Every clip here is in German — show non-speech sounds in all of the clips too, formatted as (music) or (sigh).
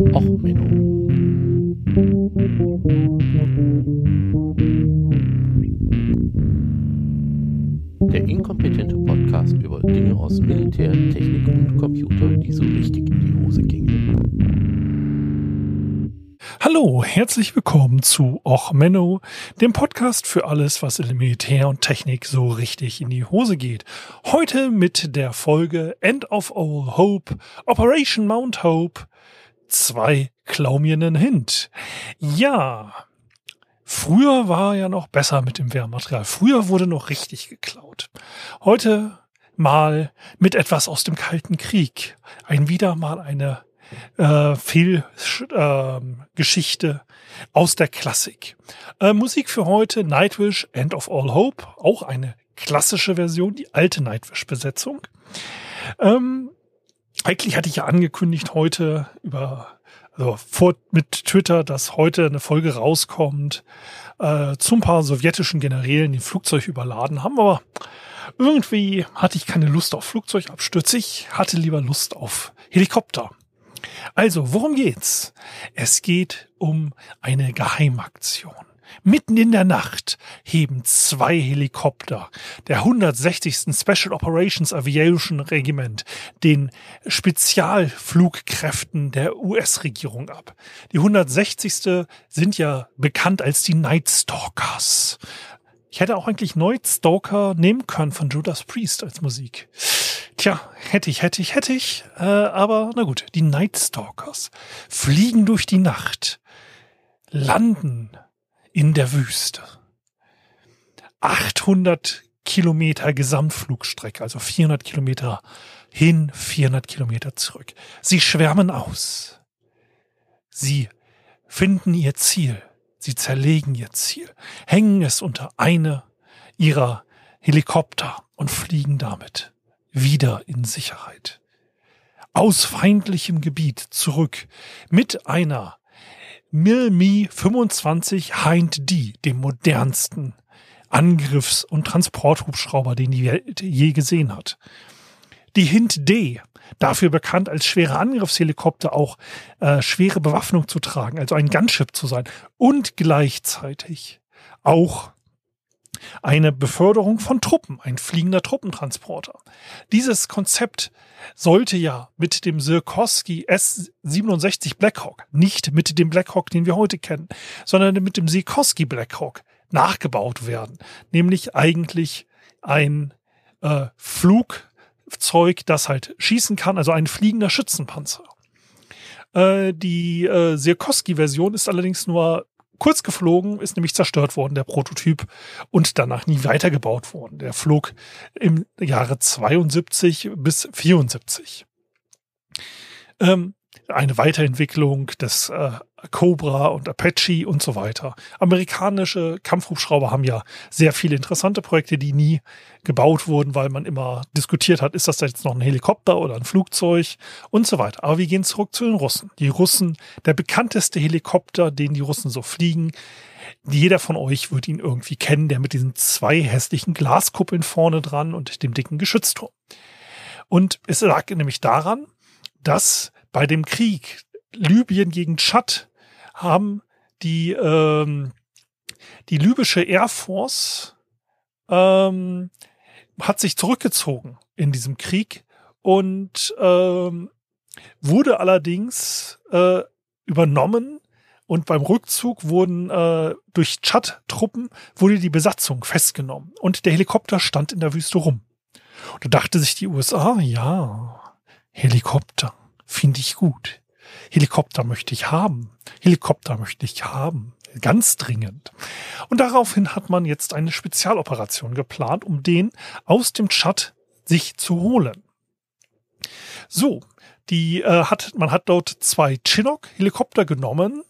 Och, Menno. Der inkompetente Podcast über Dinge aus Militär, Technik und Computer, die so richtig in die Hose gingen. Hallo, herzlich willkommen zu Och Menno, dem Podcast für alles, was in Militär und Technik so richtig in die Hose geht. Heute mit der Folge End of All Hope, Operation Mount Hope, zwei Klau mir nen Hint. Ja, früher war ja noch besser mit dem Wehrmaterial. Früher wurde noch richtig geklaut. Heute mal mit etwas aus dem Kalten Krieg. Ein wieder mal eine äh, Fehlgeschichte äh, aus der Klassik. Äh, Musik für heute Nightwish End of All Hope, auch eine klassische Version, die alte Nightwish-Besetzung. Ähm, eigentlich hatte ich ja angekündigt heute über also vor, mit Twitter, dass heute eine Folge rauskommt äh, zu ein paar sowjetischen Generälen, die Flugzeug überladen haben, aber irgendwie hatte ich keine Lust auf Flugzeugabstürze. Ich hatte lieber Lust auf Helikopter. Also, worum geht's? Es geht um eine Geheimaktion. Mitten in der Nacht heben zwei Helikopter der 160. Special Operations Aviation Regiment den Spezialflugkräften der US-Regierung ab. Die 160. sind ja bekannt als die Night Stalkers. Ich hätte auch eigentlich Night Stalker nehmen können von Judas Priest als Musik. Tja, hätte ich, hätte ich, hätte ich. Äh, aber na gut, die Night Stalkers fliegen durch die Nacht, landen in der Wüste. 800 Kilometer Gesamtflugstrecke, also 400 Kilometer hin, 400 Kilometer zurück. Sie schwärmen aus. Sie finden ihr Ziel. Sie zerlegen ihr Ziel, hängen es unter eine ihrer Helikopter und fliegen damit wieder in Sicherheit. Aus feindlichem Gebiet zurück mit einer Milmi 25 Hind D, dem modernsten Angriffs- und Transporthubschrauber, den die Welt je gesehen hat. Die Hind D, dafür bekannt als schwere Angriffshelikopter auch äh, schwere Bewaffnung zu tragen, also ein Gunship zu sein und gleichzeitig auch eine Beförderung von Truppen, ein fliegender Truppentransporter. Dieses Konzept sollte ja mit dem Sikorsky S-67 Blackhawk, nicht mit dem Blackhawk, den wir heute kennen, sondern mit dem Sikorsky Blackhawk nachgebaut werden. Nämlich eigentlich ein äh, Flugzeug, das halt schießen kann, also ein fliegender Schützenpanzer. Äh, die äh, Sikorsky-Version ist allerdings nur kurz geflogen, ist nämlich zerstört worden, der Prototyp, und danach nie weitergebaut worden. Der flog im Jahre 72 bis 74. Ähm, eine Weiterentwicklung des äh, Cobra und Apache und so weiter. Amerikanische Kampfhubschrauber haben ja sehr viele interessante Projekte, die nie gebaut wurden, weil man immer diskutiert hat, ist das jetzt noch ein Helikopter oder ein Flugzeug und so weiter. Aber wir gehen zurück zu den Russen. Die Russen, der bekannteste Helikopter, den die Russen so fliegen, jeder von euch wird ihn irgendwie kennen, der mit diesen zwei hässlichen Glaskuppeln vorne dran und dem dicken Geschützturm. Und es lag nämlich daran, dass bei dem Krieg Libyen gegen Tschad haben die, ähm, die libysche Air Force ähm, hat sich zurückgezogen in diesem Krieg und ähm, wurde allerdings äh, übernommen und beim Rückzug wurden äh, durch Tschad-Truppen wurde die Besatzung festgenommen und der Helikopter stand in der Wüste rum. Und da dachte sich die USA, ja, Helikopter, finde ich gut. Helikopter möchte ich haben. Helikopter möchte ich haben. Ganz dringend. Und daraufhin hat man jetzt eine Spezialoperation geplant, um den aus dem Chat sich zu holen. So, die äh, hat, man hat dort zwei Chinook-Helikopter genommen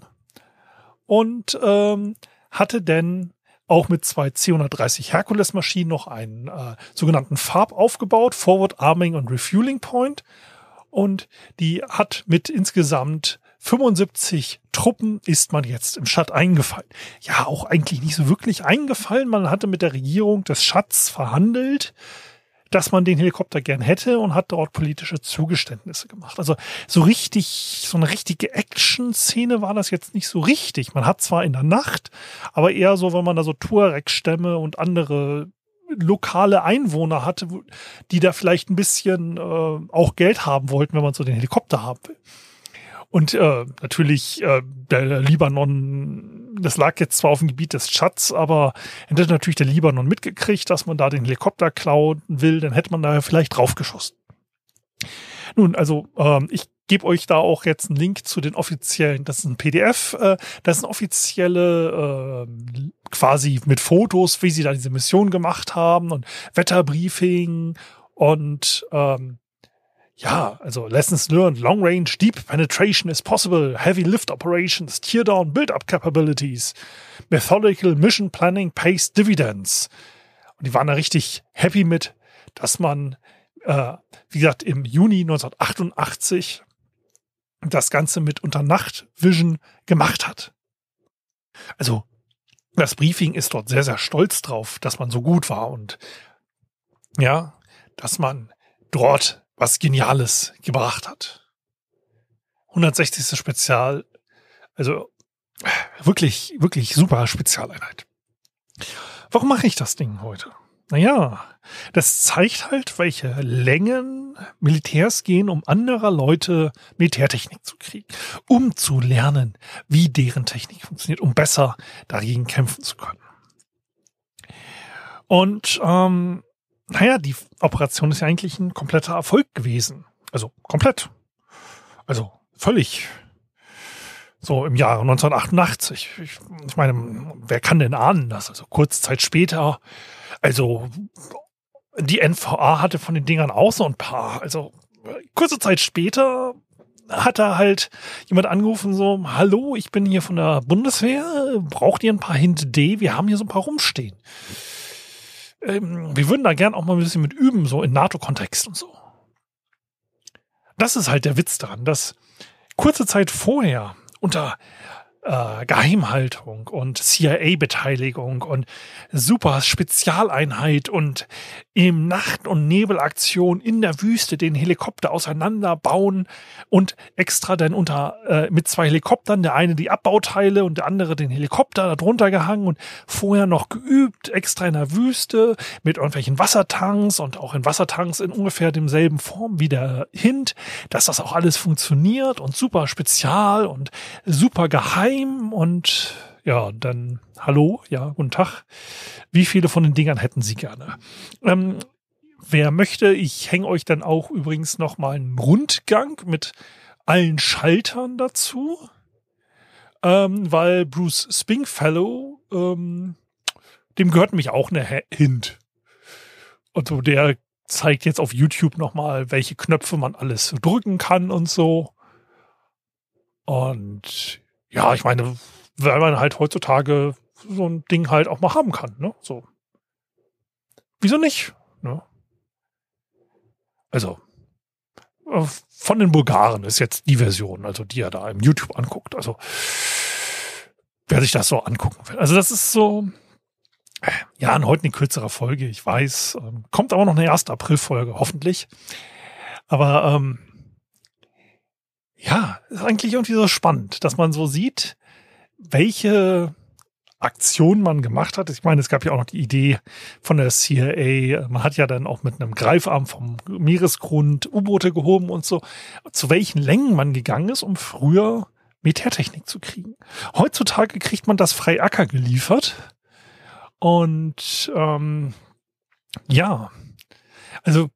und ähm, hatte denn auch mit zwei C-130 Hercules-Maschinen noch einen äh, sogenannten Farb aufgebaut, Forward Arming und Refueling Point und die hat mit insgesamt 75 Truppen ist man jetzt im Schat eingefallen. Ja, auch eigentlich nicht so wirklich eingefallen. Man hatte mit der Regierung des Schatz verhandelt. dass man den Helikopter gern hätte und hat dort politische Zugeständnisse gemacht. Also so richtig, so eine richtige Action-Szene war das jetzt nicht so richtig. Man hat zwar in der Nacht, aber eher so, wenn man da so Tuareg-Stämme und andere lokale Einwohner hatte, die da vielleicht ein bisschen äh, auch Geld haben wollten, wenn man so den Helikopter haben will. Und äh, natürlich äh, der Libanon, das lag jetzt zwar auf dem Gebiet des Tschads, aber hätte natürlich der Libanon mitgekriegt, dass man da den Helikopter klauen will, dann hätte man da vielleicht draufgeschossen. Nun, also ähm, ich gebe euch da auch jetzt einen Link zu den offiziellen, das ist ein PDF, äh, das ist eine offizielle äh, quasi mit Fotos, wie sie da diese Mission gemacht haben und Wetterbriefing und ähm, ja, also Lessons learned, long range, deep penetration is possible, heavy lift operations, tear down, build up capabilities, methodical mission planning pays dividends. Und die waren da richtig happy mit, dass man, äh, wie gesagt, im Juni 1988 das Ganze mit unter Nacht Vision gemacht hat. Also das Briefing ist dort sehr, sehr stolz drauf, dass man so gut war und ja, dass man dort was Geniales gebracht hat. 160. Spezial, also wirklich, wirklich super Spezialeinheit. Warum mache ich das Ding heute? Naja, das zeigt halt, welche Längen Militärs gehen, um anderer Leute Militärtechnik zu kriegen, um zu lernen, wie deren Technik funktioniert, um besser dagegen kämpfen zu können. Und ähm, naja, die Operation ist ja eigentlich ein kompletter Erfolg gewesen. Also komplett. Also völlig. So im Jahre 1988. Ich, ich meine, wer kann denn ahnen, dass also kurze Zeit später, also die NVA hatte von den Dingern auch so ein paar. Also kurze Zeit später hat da halt jemand angerufen, so, hallo, ich bin hier von der Bundeswehr, braucht ihr ein paar Hint D? Wir haben hier so ein paar rumstehen ähm, wir würden da gern auch mal ein bisschen mit üben, so in NATO-Kontext und so. Das ist halt der Witz daran, dass kurze Zeit vorher unter äh, Geheimhaltung und CIA-Beteiligung und super Spezialeinheit und im Nacht- und Nebelaktion in der Wüste den Helikopter auseinanderbauen und extra dann unter äh, mit zwei Helikoptern, der eine die Abbauteile und der andere den Helikopter darunter gehangen und vorher noch geübt, extra in der Wüste mit irgendwelchen Wassertanks und auch in Wassertanks in ungefähr demselben Form wie der Hint, dass das auch alles funktioniert und super spezial und super geheim und ja, dann hallo, ja, guten Tag. Wie viele von den Dingern hätten Sie gerne? Ähm, wer möchte, ich hänge euch dann auch übrigens noch mal einen Rundgang mit allen Schaltern dazu, ähm, weil Bruce Spingfellow, ähm, dem gehört mich auch eine Hint. Und so der zeigt jetzt auf YouTube noch mal, welche Knöpfe man alles drücken kann und so. Und ja, ich meine, weil man halt heutzutage so ein Ding halt auch mal haben kann, ne? So. Wieso nicht? Ne? Also, äh, von den Bulgaren ist jetzt die Version, also die er da im YouTube anguckt. Also, wer sich das so angucken will. Also, das ist so, ja, heute eine kürzere Folge, ich weiß. Ähm, kommt aber noch eine erste April-Folge, hoffentlich. Aber ähm, ja, ist eigentlich irgendwie so spannend, dass man so sieht, welche Aktion man gemacht hat. Ich meine, es gab ja auch noch die Idee von der CIA. Man hat ja dann auch mit einem Greifarm vom Meeresgrund U-Boote gehoben und so, zu welchen Längen man gegangen ist, um früher Militärtechnik zu kriegen. Heutzutage kriegt man das frei Acker geliefert. Und ähm, ja, also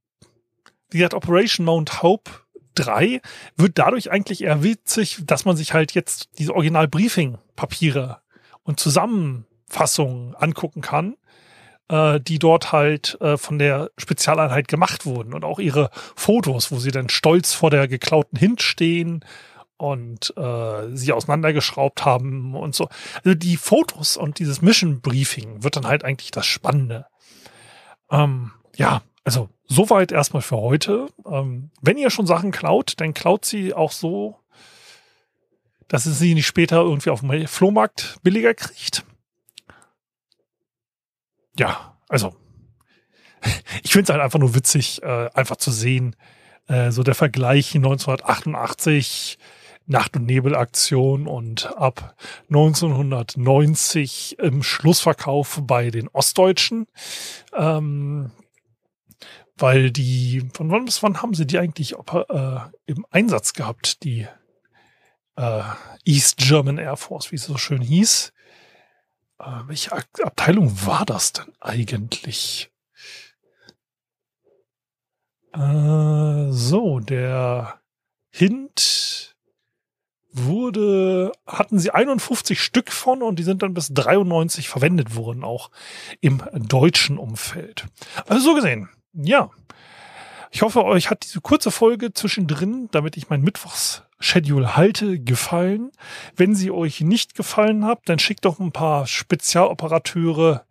wie gesagt, Operation Mount Hope 3 wird dadurch eigentlich eher witzig, dass man sich halt jetzt diese Original-Briefing-Papiere und Zusammenfassungen angucken kann, äh, die dort halt äh, von der Spezialeinheit gemacht wurden und auch ihre Fotos, wo sie dann stolz vor der geklauten Hint stehen und äh, sie auseinandergeschraubt haben und so. Also die Fotos und dieses Mission Briefing wird dann halt eigentlich das Spannende. Ähm, ja, also soweit erstmal für heute. Ähm, wenn ihr schon Sachen klaut, dann klaut sie auch so, dass ihr sie nicht später irgendwie auf dem Flohmarkt billiger kriegt. Ja, also (laughs) ich finde es halt einfach nur witzig, äh, einfach zu sehen, äh, so der Vergleich 1988 Nacht- und Nebelaktion und ab 1990 im Schlussverkauf bei den Ostdeutschen. Ähm, weil die, von wann bis wann haben sie die eigentlich äh, im Einsatz gehabt, die äh, East German Air Force, wie es so schön hieß. Äh, welche Abteilung war das denn eigentlich? So, der Hint wurde, hatten sie 51 Stück von und die sind dann bis 93 verwendet worden, auch im deutschen Umfeld. Also so gesehen, ja. Ich hoffe, euch hat diese kurze Folge zwischendrin, damit ich mein Mittwochs-Schedule halte, gefallen. Wenn sie euch nicht gefallen hat, dann schickt doch ein paar Spezialoperateure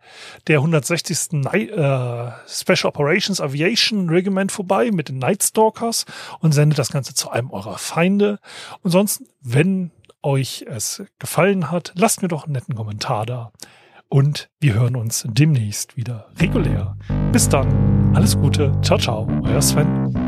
der 160. Night, äh, Special Operations Aviation Regiment vorbei mit den Night Stalkers und sendet das Ganze zu einem eurer Feinde. Und sonst, wenn euch es gefallen hat, lasst mir doch einen netten Kommentar da und wir hören uns demnächst wieder regulär. Bis dann, alles Gute, ciao, ciao, euer Sven.